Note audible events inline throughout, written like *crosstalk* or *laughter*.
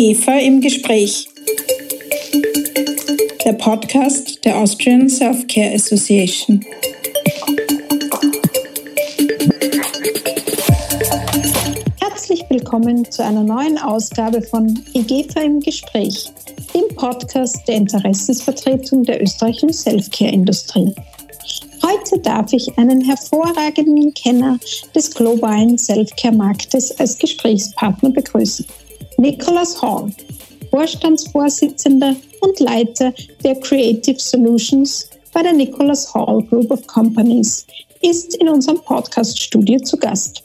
IGEFA im Gespräch. Der Podcast der Austrian Self-Care Association. Herzlich willkommen zu einer neuen Ausgabe von IGEFA im Gespräch, dem Podcast der Interessensvertretung der österreichischen Self-Care-Industrie. Heute darf ich einen hervorragenden Kenner des globalen Self-Care-Marktes als Gesprächspartner begrüßen. Nicholas Hall, Vorstandsvorsitzender und Leiter der Creative Solutions bei der Nicholas Hall Group of Companies, ist in unserem Podcast-Studio zu Gast.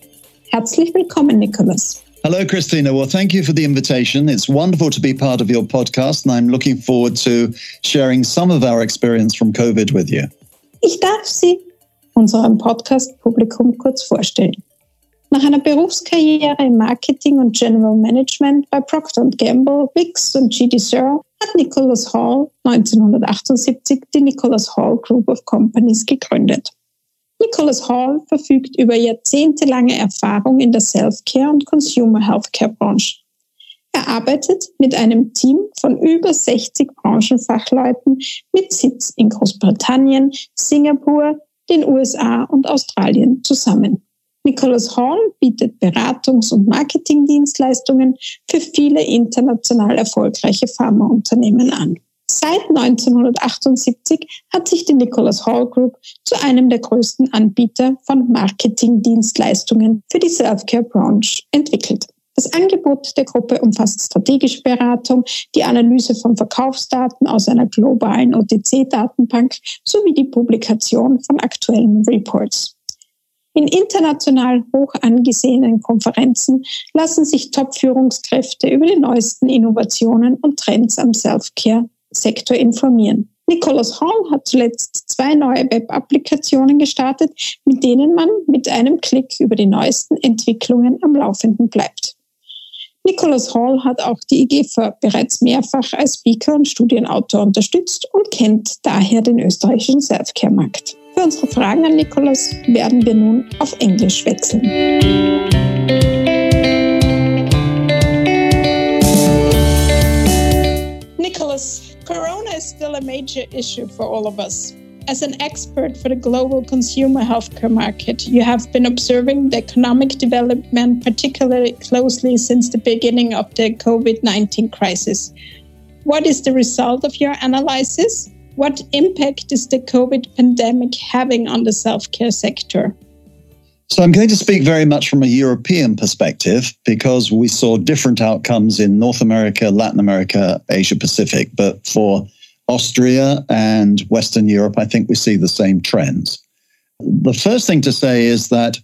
Herzlich willkommen, Nicholas. Hello, Christina. Well, thank you for the invitation. It's wonderful to be part of your podcast, and I'm looking forward to sharing some of our experience from COVID with you. Ich darf Sie unserem Podcast-Publikum kurz vorstellen. Nach einer Berufskarriere im Marketing und General Management bei Procter Gamble, Wix und GD Searle hat Nicholas Hall 1978 die Nicholas Hall Group of Companies gegründet. Nicholas Hall verfügt über jahrzehntelange Erfahrung in der Self-Care und Consumer Healthcare Branche. Er arbeitet mit einem Team von über 60 Branchenfachleuten mit Sitz in Großbritannien, Singapur, den USA und Australien zusammen. Nicholas Hall bietet Beratungs- und Marketingdienstleistungen für viele international erfolgreiche Pharmaunternehmen an. Seit 1978 hat sich die Nicholas Hall Group zu einem der größten Anbieter von Marketingdienstleistungen für die Self-Care Branche entwickelt. Das Angebot der Gruppe umfasst strategische Beratung, die Analyse von Verkaufsdaten aus einer globalen OTC-Datenbank sowie die Publikation von aktuellen Reports. In international hoch angesehenen Konferenzen lassen sich Top-Führungskräfte über die neuesten Innovationen und Trends am Self-Care-Sektor informieren. Nicholas Hall hat zuletzt zwei neue Web-Applikationen gestartet, mit denen man mit einem Klick über die neuesten Entwicklungen am Laufenden bleibt. Nicholas Hall hat auch die IGFA bereits mehrfach als Speaker und Studienautor unterstützt und kennt daher den österreichischen Selfcare-Markt. Für unsere Fragen an Nicholas werden wir nun auf Englisch wechseln. Nicholas, Corona is still a major issue for all of us. As an expert for the global consumer healthcare market, you have been observing the economic development particularly closely since the beginning of the COVID 19 crisis. What is the result of your analysis? What impact is the COVID pandemic having on the self care sector? So, I'm going to speak very much from a European perspective because we saw different outcomes in North America, Latin America, Asia Pacific. But for Austria and Western Europe, I think we see the same trends. The first thing to say is that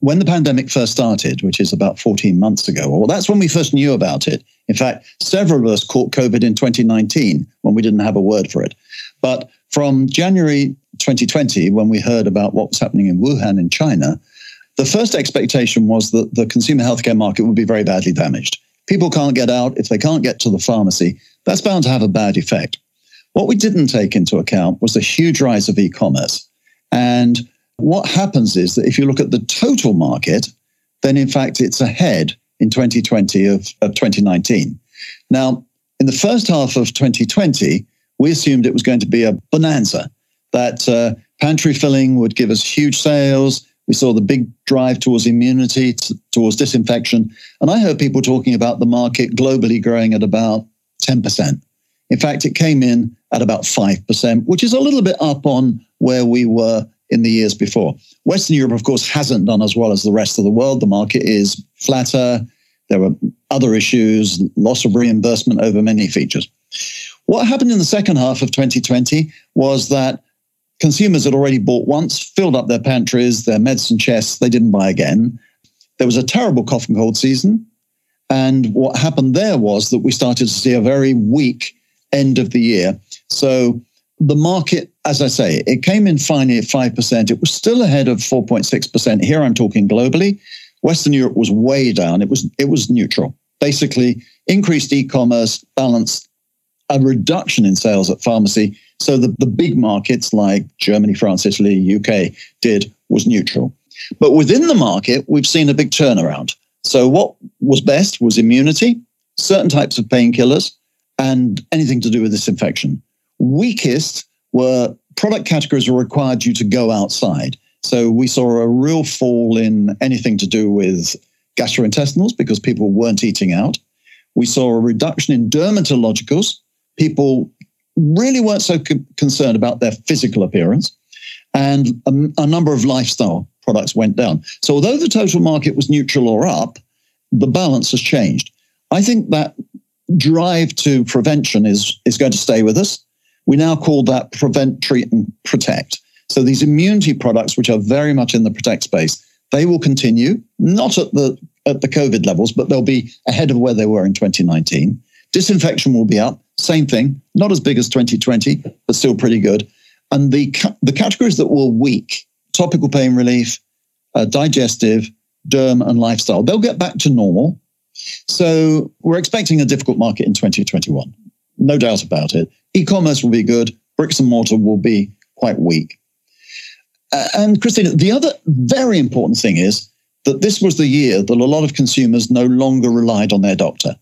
when the pandemic first started, which is about 14 months ago, well, that's when we first knew about it. In fact, several of us caught COVID in 2019 when we didn't have a word for it. But from January 2020, when we heard about what was happening in Wuhan in China, the first expectation was that the consumer healthcare market would be very badly damaged. People can't get out. If they can't get to the pharmacy, that's bound to have a bad effect. What we didn't take into account was the huge rise of e commerce. And what happens is that if you look at the total market, then in fact it's ahead in 2020 of, of 2019. Now, in the first half of 2020, we assumed it was going to be a bonanza, that uh, pantry filling would give us huge sales. We saw the big drive towards immunity, t- towards disinfection. And I heard people talking about the market globally growing at about 10%. In fact, it came in at about 5%, which is a little bit up on where we were in the years before. Western Europe, of course, hasn't done as well as the rest of the world. The market is flatter. There were other issues, loss of reimbursement over many features. What happened in the second half of 2020 was that consumers had already bought once, filled up their pantries, their medicine chests, they didn't buy again. There was a terrible cough and cold season. And what happened there was that we started to see a very weak end of the year. So the market, as I say, it came in finally at 5%. It was still ahead of 4.6%. Here I'm talking globally. Western Europe was way down. It was it was neutral. Basically, increased e-commerce balanced a reduction in sales at pharmacy. So the, the big markets like Germany, France, Italy, UK did was neutral. But within the market, we've seen a big turnaround. So what was best was immunity, certain types of painkillers, and anything to do with this infection. Weakest were product categories that required you to go outside. So we saw a real fall in anything to do with gastrointestinals because people weren't eating out. We saw a reduction in dermatologicals. People really weren't so co- concerned about their physical appearance. And a, a number of lifestyle products went down. So although the total market was neutral or up, the balance has changed. I think that drive to prevention is, is going to stay with us. We now call that prevent, treat, and protect. So these immunity products, which are very much in the protect space, they will continue, not at the at the COVID levels, but they'll be ahead of where they were in 2019. Disinfection will be up, same thing, not as big as 2020, but still pretty good. And the the categories that were weak, topical pain relief, uh, digestive, derm, and lifestyle, they'll get back to normal. So we're expecting a difficult market in 2021, no doubt about it. E-commerce will be good. Bricks and mortar will be quite weak. Uh, and Christina, the other very important thing is that this was the year that a lot of consumers no longer relied on their doctor.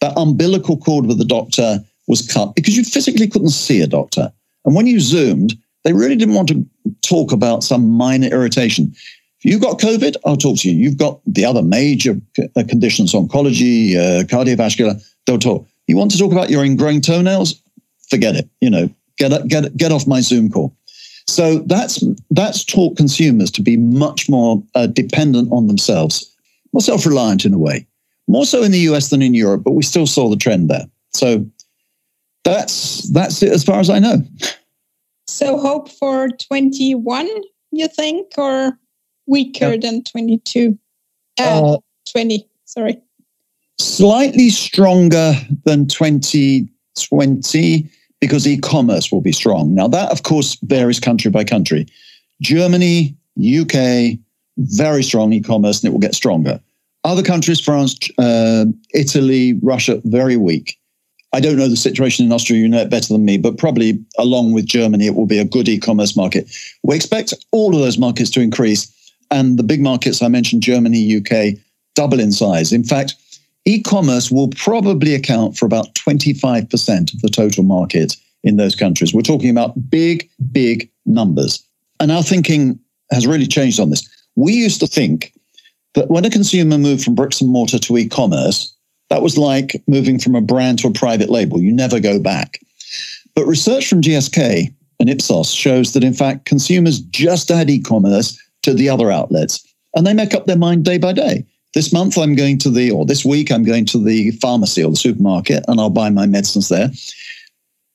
That umbilical cord with the doctor was cut because you physically couldn't see a doctor. And when you zoomed, they really didn't want to talk about some minor irritation. If you've got COVID, I'll talk to you. You've got the other major uh, conditions, oncology, uh, cardiovascular, they'll talk. You want to talk about your ingrowing toenails? Forget it. You know, get, get, get off my Zoom call. So that's that's taught consumers to be much more uh, dependent on themselves, more self-reliant in a way, more so in the US than in Europe, but we still saw the trend there. So that's that's it as far as I know. So hope for 21, you think, or weaker yeah. than 22? Uh, uh, 20, sorry. Slightly stronger than 2020 because e-commerce will be strong. Now that, of course, varies country by country. Germany, UK, very strong e-commerce, and it will get stronger. Other countries, France, uh, Italy, Russia, very weak. I don't know the situation in Austria, you know it better than me, but probably along with Germany, it will be a good e commerce market. We expect all of those markets to increase. And the big markets I mentioned, Germany, UK, double in size. In fact, e-commerce will probably account for about 25% of the total market in those countries. We're talking about big, big numbers. And our thinking has really changed on this. We used to think that when a consumer moved from bricks and mortar to e-commerce, that was like moving from a brand to a private label. You never go back. But research from GSK and Ipsos shows that, in fact, consumers just add e-commerce to the other outlets and they make up their mind day by day. This month I'm going to the, or this week I'm going to the pharmacy or the supermarket and I'll buy my medicines there.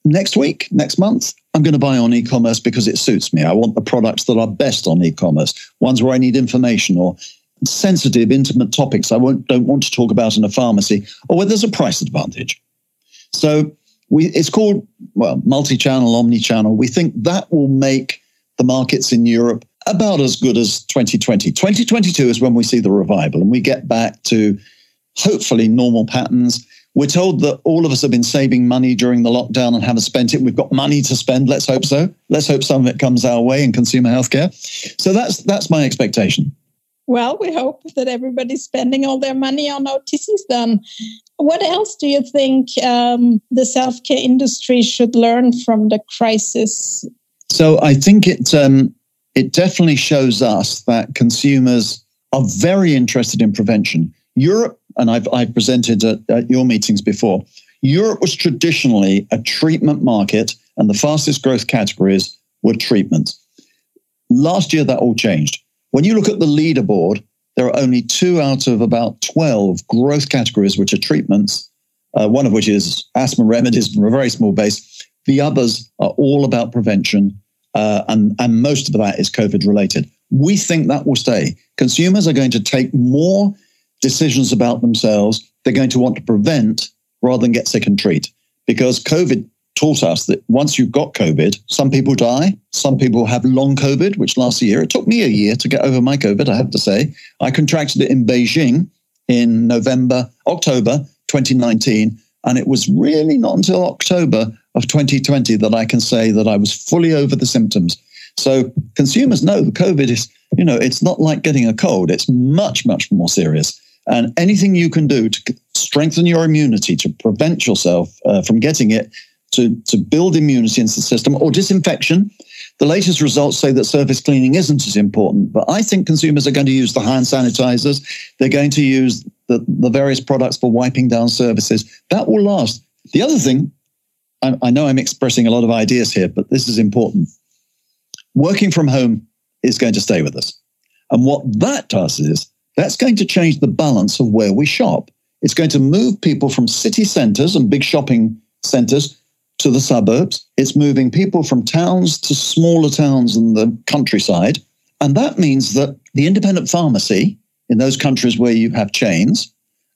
Next week, next month, I'm going to buy on e-commerce because it suits me. I want the products that are best on e-commerce, ones where I need information or sensitive, intimate topics I don't want to talk about in a pharmacy, or where there's a price advantage. So we, it's called well multi-channel, omni-channel. We think that will make the markets in Europe about as good as 2020. 2022 is when we see the revival and we get back to hopefully normal patterns. We're told that all of us have been saving money during the lockdown and haven't spent it. We've got money to spend. Let's hope so. Let's hope some of it comes our way in consumer healthcare. So that's that's my expectation. Well, we hope that everybody's spending all their money on OTCs then. What else do you think um, the self care industry should learn from the crisis? So I think it um, it definitely shows us that consumers are very interested in prevention. Europe, and I've, I've presented at, at your meetings before, Europe was traditionally a treatment market, and the fastest growth categories were treatments. Last year, that all changed. When you look at the leaderboard, there are only two out of about 12 growth categories which are treatments, uh, one of which is asthma remedies from a very small base. The others are all about prevention uh, and, and most of that is COVID related. We think that will stay. Consumers are going to take more decisions about themselves. They're going to want to prevent rather than get sick and treat because COVID taught us that once you've got COVID, some people die, some people have long COVID, which lasts a year. It took me a year to get over my COVID, I have to say. I contracted it in Beijing in November, October 2019. And it was really not until October of 2020 that I can say that I was fully over the symptoms. So consumers know the COVID is, you know, it's not like getting a cold. It's much, much more serious. And anything you can do to strengthen your immunity, to prevent yourself uh, from getting it, to, to build immunity into the system, or disinfection. The latest results say that surface cleaning isn't as important, but I think consumers are going to use the hand sanitizers. They're going to use the, the various products for wiping down surfaces. That will last. The other thing, I, I know I'm expressing a lot of ideas here, but this is important. Working from home is going to stay with us. And what that does is that's going to change the balance of where we shop. It's going to move people from city centers and big shopping centers to the suburbs. It's moving people from towns to smaller towns and the countryside. And that means that the independent pharmacy in those countries where you have chains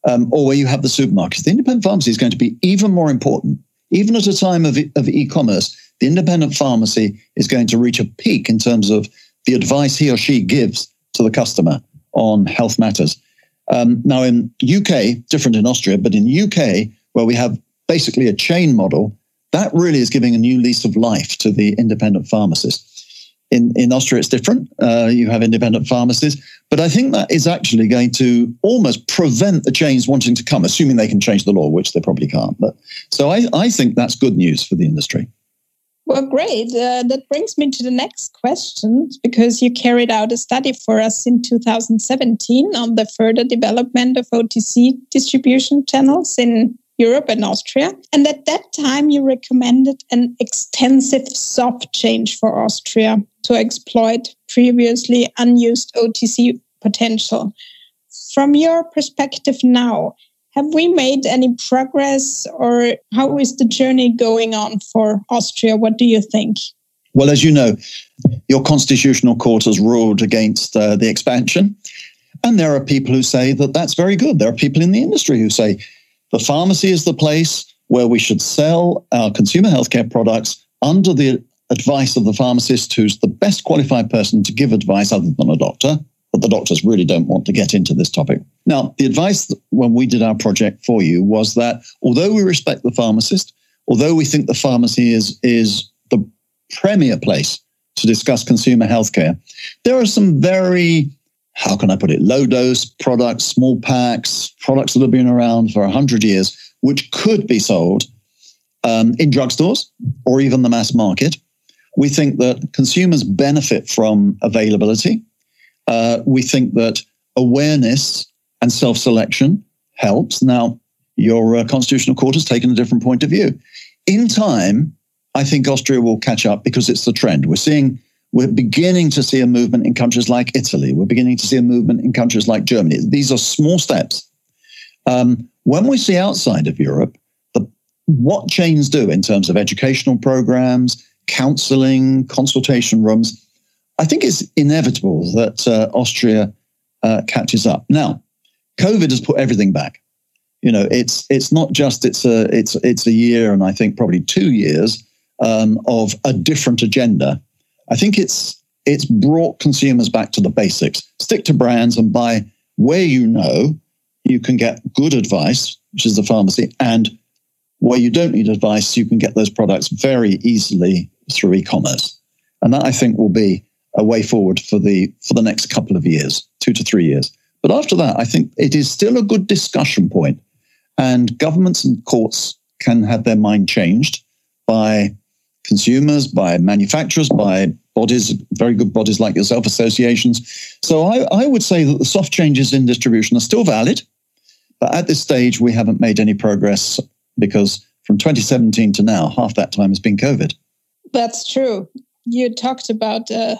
um, or where you have the supermarkets, the independent pharmacy is going to be even more important. Even at a time of, of e commerce, the independent pharmacy is going to reach a peak in terms of the advice he or she gives to the customer on health matters. Um, now, in UK, different in Austria, but in UK, where we have basically a chain model, that really is giving a new lease of life to the independent pharmacist. In, in Austria, it's different. Uh, you have independent pharmacies. But I think that is actually going to almost prevent the chains wanting to come, assuming they can change the law, which they probably can't. But So I, I think that's good news for the industry. Well, great. Uh, that brings me to the next question because you carried out a study for us in 2017 on the further development of OTC distribution channels in Europe and Austria. And at that time, you recommended an extensive soft change for Austria to exploit previously unused OTC potential. From your perspective now, have we made any progress or how is the journey going on for Austria? What do you think? Well, as you know, your constitutional court has ruled against uh, the expansion. And there are people who say that that's very good. There are people in the industry who say the pharmacy is the place where we should sell our consumer healthcare products under the advice of the pharmacist, who's the best qualified person to give advice other than a doctor. But the doctors really don't want to get into this topic. Now, the advice when we did our project for you was that although we respect the pharmacist, although we think the pharmacy is, is the premier place to discuss consumer healthcare, there are some very how can I put it, low dose products, small packs, products that have been around for 100 years, which could be sold um, in drugstores or even the mass market. We think that consumers benefit from availability. Uh, we think that awareness and self selection helps. Now, your uh, constitutional court has taken a different point of view. In time, I think Austria will catch up because it's the trend. We're seeing we're beginning to see a movement in countries like Italy. We're beginning to see a movement in countries like Germany. These are small steps. Um, when we see outside of Europe, the, what chains do in terms of educational programs, counseling, consultation rooms, I think it's inevitable that uh, Austria uh, catches up. Now, COVID has put everything back. You know, it's it's not just it's a it's it's a year and I think probably two years um, of a different agenda I think it's it's brought consumers back to the basics. Stick to brands and buy where you know you can get good advice, which is the pharmacy, and where you don't need advice, you can get those products very easily through e-commerce. And that I think will be a way forward for the for the next couple of years, two to three years. But after that, I think it is still a good discussion point, and governments and courts can have their mind changed by consumers, by manufacturers, by bodies, very good bodies like yourself, associations. So I, I would say that the soft changes in distribution are still valid, but at this stage, we haven't made any progress because from 2017 to now, half that time has been COVID. That's true. You talked about uh,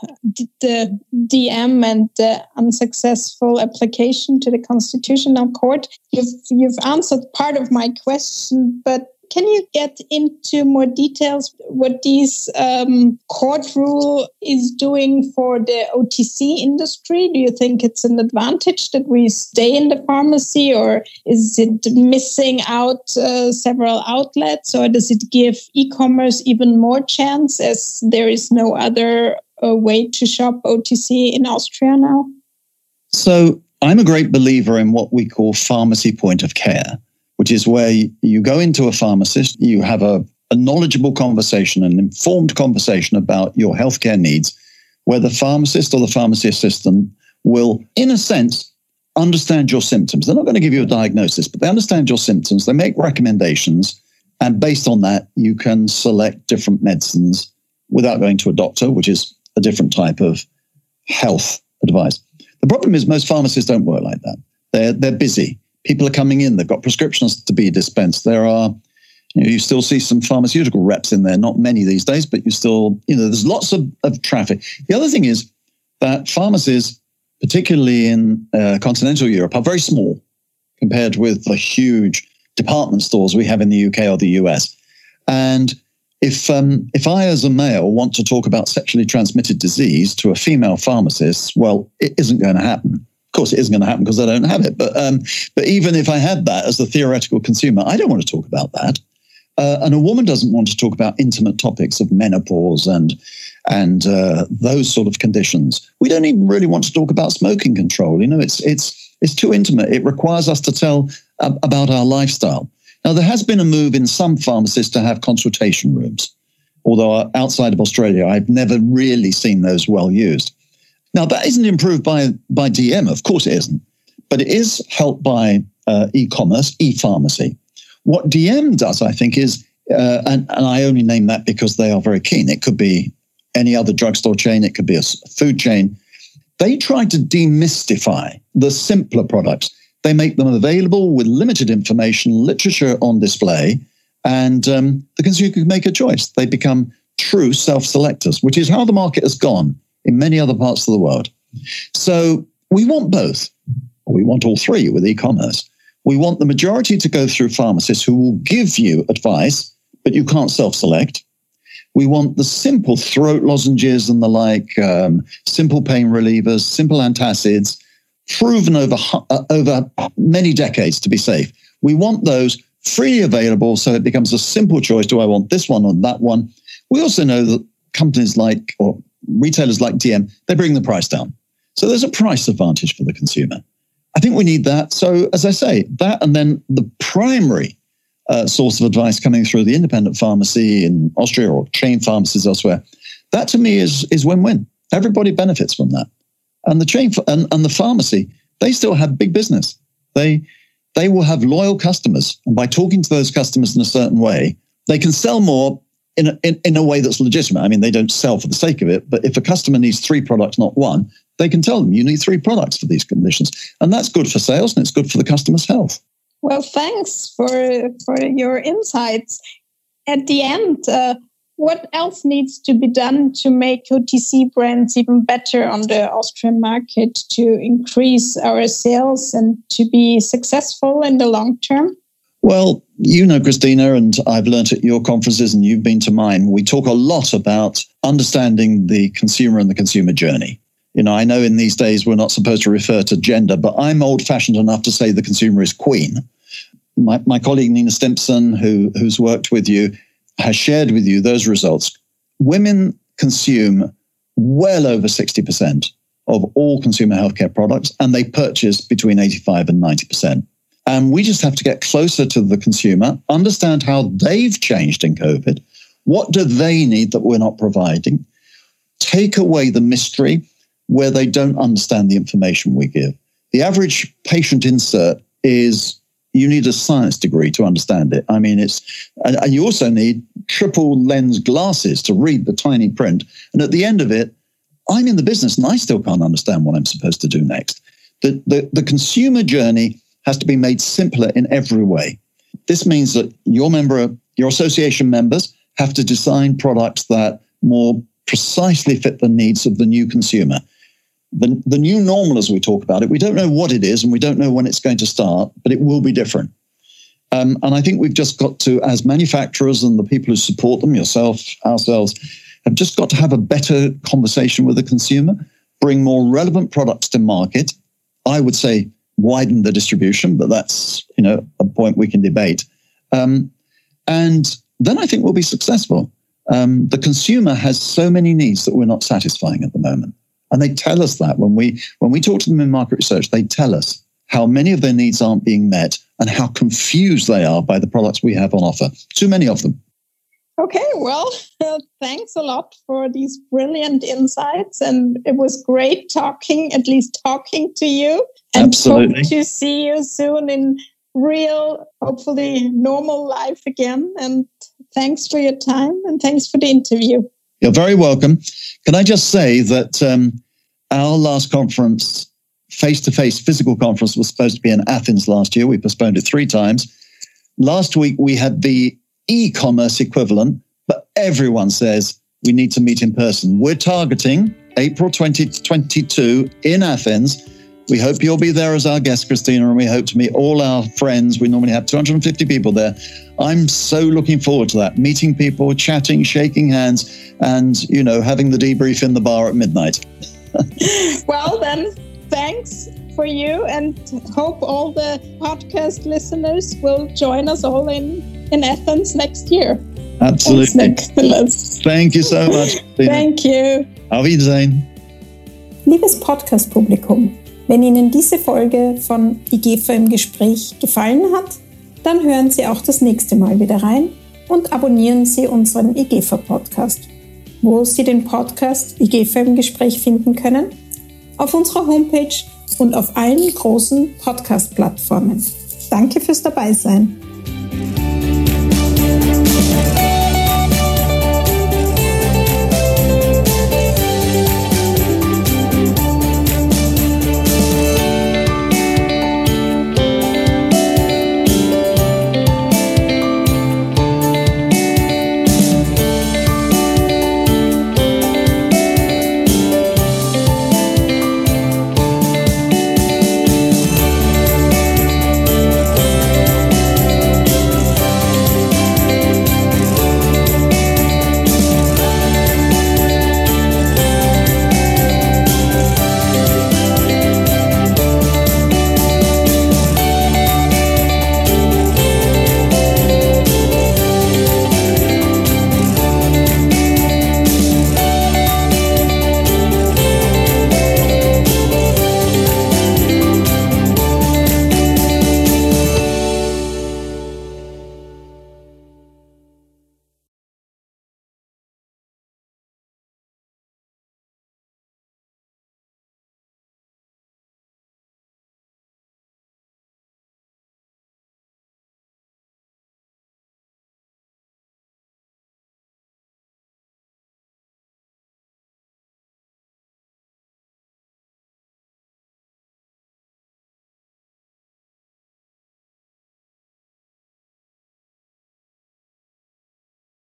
the DM and the unsuccessful application to the Constitutional Court. You've, you've answered part of my question, but can you get into more details what this um, court rule is doing for the OTC industry? Do you think it's an advantage that we stay in the pharmacy, or is it missing out uh, several outlets, or does it give e-commerce even more chance as there is no other uh, way to shop OTC in Austria now? So I'm a great believer in what we call pharmacy point of care which is where you go into a pharmacist, you have a, a knowledgeable conversation, an informed conversation about your healthcare needs, where the pharmacist or the pharmacy assistant will, in a sense, understand your symptoms. They're not going to give you a diagnosis, but they understand your symptoms. They make recommendations. And based on that, you can select different medicines without going to a doctor, which is a different type of health advice. The problem is most pharmacists don't work like that. They're, they're busy. People are coming in. They've got prescriptions to be dispensed. There are, you, know, you still see some pharmaceutical reps in there. Not many these days, but you still, you know, there's lots of, of traffic. The other thing is that pharmacies particularly in uh, continental Europe, are very small compared with the huge department stores we have in the UK or the US. And if um, if I, as a male, want to talk about sexually transmitted disease to a female pharmacist, well, it isn't going to happen. Of course, it isn't going to happen because I don't have it. But um, but even if I had that as a theoretical consumer, I don't want to talk about that. Uh, and a woman doesn't want to talk about intimate topics of menopause and and uh, those sort of conditions. We don't even really want to talk about smoking control. You know, it's it's it's too intimate. It requires us to tell uh, about our lifestyle. Now, there has been a move in some pharmacies to have consultation rooms, although outside of Australia, I've never really seen those well used. Now, that isn't improved by by DM, of course, it isn't, but it is helped by uh, e-commerce, e-pharmacy. What DM does, I think, is uh, and, and, I only name that because they are very keen. It could be any other drugstore chain, it could be a food chain. They try to demystify the simpler products. They make them available with limited information, literature on display, and um, the consumer can make a choice. They become true self selectors, which is how the market has gone in many other parts of the world. So we want both. We want all three with e commerce. We want the majority to go through pharmacists who will give you advice, but you can't self select. We want the simple throat lozenges and the like, um, simple pain relievers, simple antacids, proven over, uh, over many decades to be safe. We want those freely available so it becomes a simple choice. Do I want this one or that one? We also know that companies like, or retailers like DM, they bring the price down. So there's a price advantage for the consumer. I think we need that. So, as I say, that and then the primary uh, source of advice coming through the independent pharmacy in Austria or chain pharmacies elsewhere. That to me is is win win. Everybody benefits from that, and the chain and, and the pharmacy they still have big business. They they will have loyal customers, and by talking to those customers in a certain way, they can sell more in a, in, in a way that's legitimate. I mean, they don't sell for the sake of it, but if a customer needs three products, not one, they can tell them you need three products for these conditions, and that's good for sales and it's good for the customer's health. Well, thanks for for your insights. At the end, uh, what else needs to be done to make OTC brands even better on the Austrian market to increase our sales and to be successful in the long term? Well, you know, Christina, and I've learned at your conferences and you've been to mine, we talk a lot about understanding the consumer and the consumer journey. You know, I know in these days we're not supposed to refer to gender, but I'm old fashioned enough to say the consumer is queen my, my colleague Nina Stimpson, who, who's worked with you, has shared with you those results. Women consume well over 60% of all consumer healthcare products, and they purchase between 85 and 90%. And we just have to get closer to the consumer, understand how they've changed in COVID. What do they need that we're not providing? Take away the mystery where they don't understand the information we give. The average patient insert is you need a science degree to understand it. I mean, it's, and, and you also need triple lens glasses to read the tiny print. And at the end of it, I'm in the business and I still can't understand what I'm supposed to do next. The, the, the consumer journey has to be made simpler in every way. This means that your member, your association members have to design products that more precisely fit the needs of the new consumer the, the new normal as we talk about it, we don't know what it is and we don't know when it's going to start, but it will be different. Um, and I think we've just got to, as manufacturers and the people who support them, yourself, ourselves, have just got to have a better conversation with the consumer, bring more relevant products to market. I would say widen the distribution, but that's you know a point we can debate. Um, and then I think we'll be successful. Um, the consumer has so many needs that we're not satisfying at the moment. And they tell us that when we when we talk to them in market research, they tell us how many of their needs aren't being met and how confused they are by the products we have on offer. Too many of them. Okay, well, *laughs* uh, thanks a lot for these brilliant insights. And it was great talking, at least talking to you. And Absolutely. hope to see you soon in real, hopefully normal life again. And thanks for your time and thanks for the interview. You're very welcome. Can I just say that um, our last conference, face to face physical conference, was supposed to be in Athens last year. We postponed it three times. Last week, we had the e commerce equivalent, but everyone says we need to meet in person. We're targeting April 2022 in Athens. We hope you'll be there as our guest, Christina, and we hope to meet all our friends. We normally have 250 people there. I'm so looking forward to that. Meeting people, chatting, shaking hands, and, you know, having the debrief in the bar at midnight. *laughs* well, then, thanks for you and hope all the podcast listeners will join us all in, in Athens next year. Absolutely. Thanks, Thank you so much. Thank you. Auf Wiedersehen. Liebes Podcast-Publikum, wenn Ihnen diese Folge von IGFA im Gespräch gefallen hat, dann hören Sie auch das nächste Mal wieder rein und abonnieren Sie unseren IGFA-Podcast. Wo Sie den Podcast IGFA im Gespräch finden können? Auf unserer Homepage und auf allen großen Podcast-Plattformen. Danke fürs Dabeisein.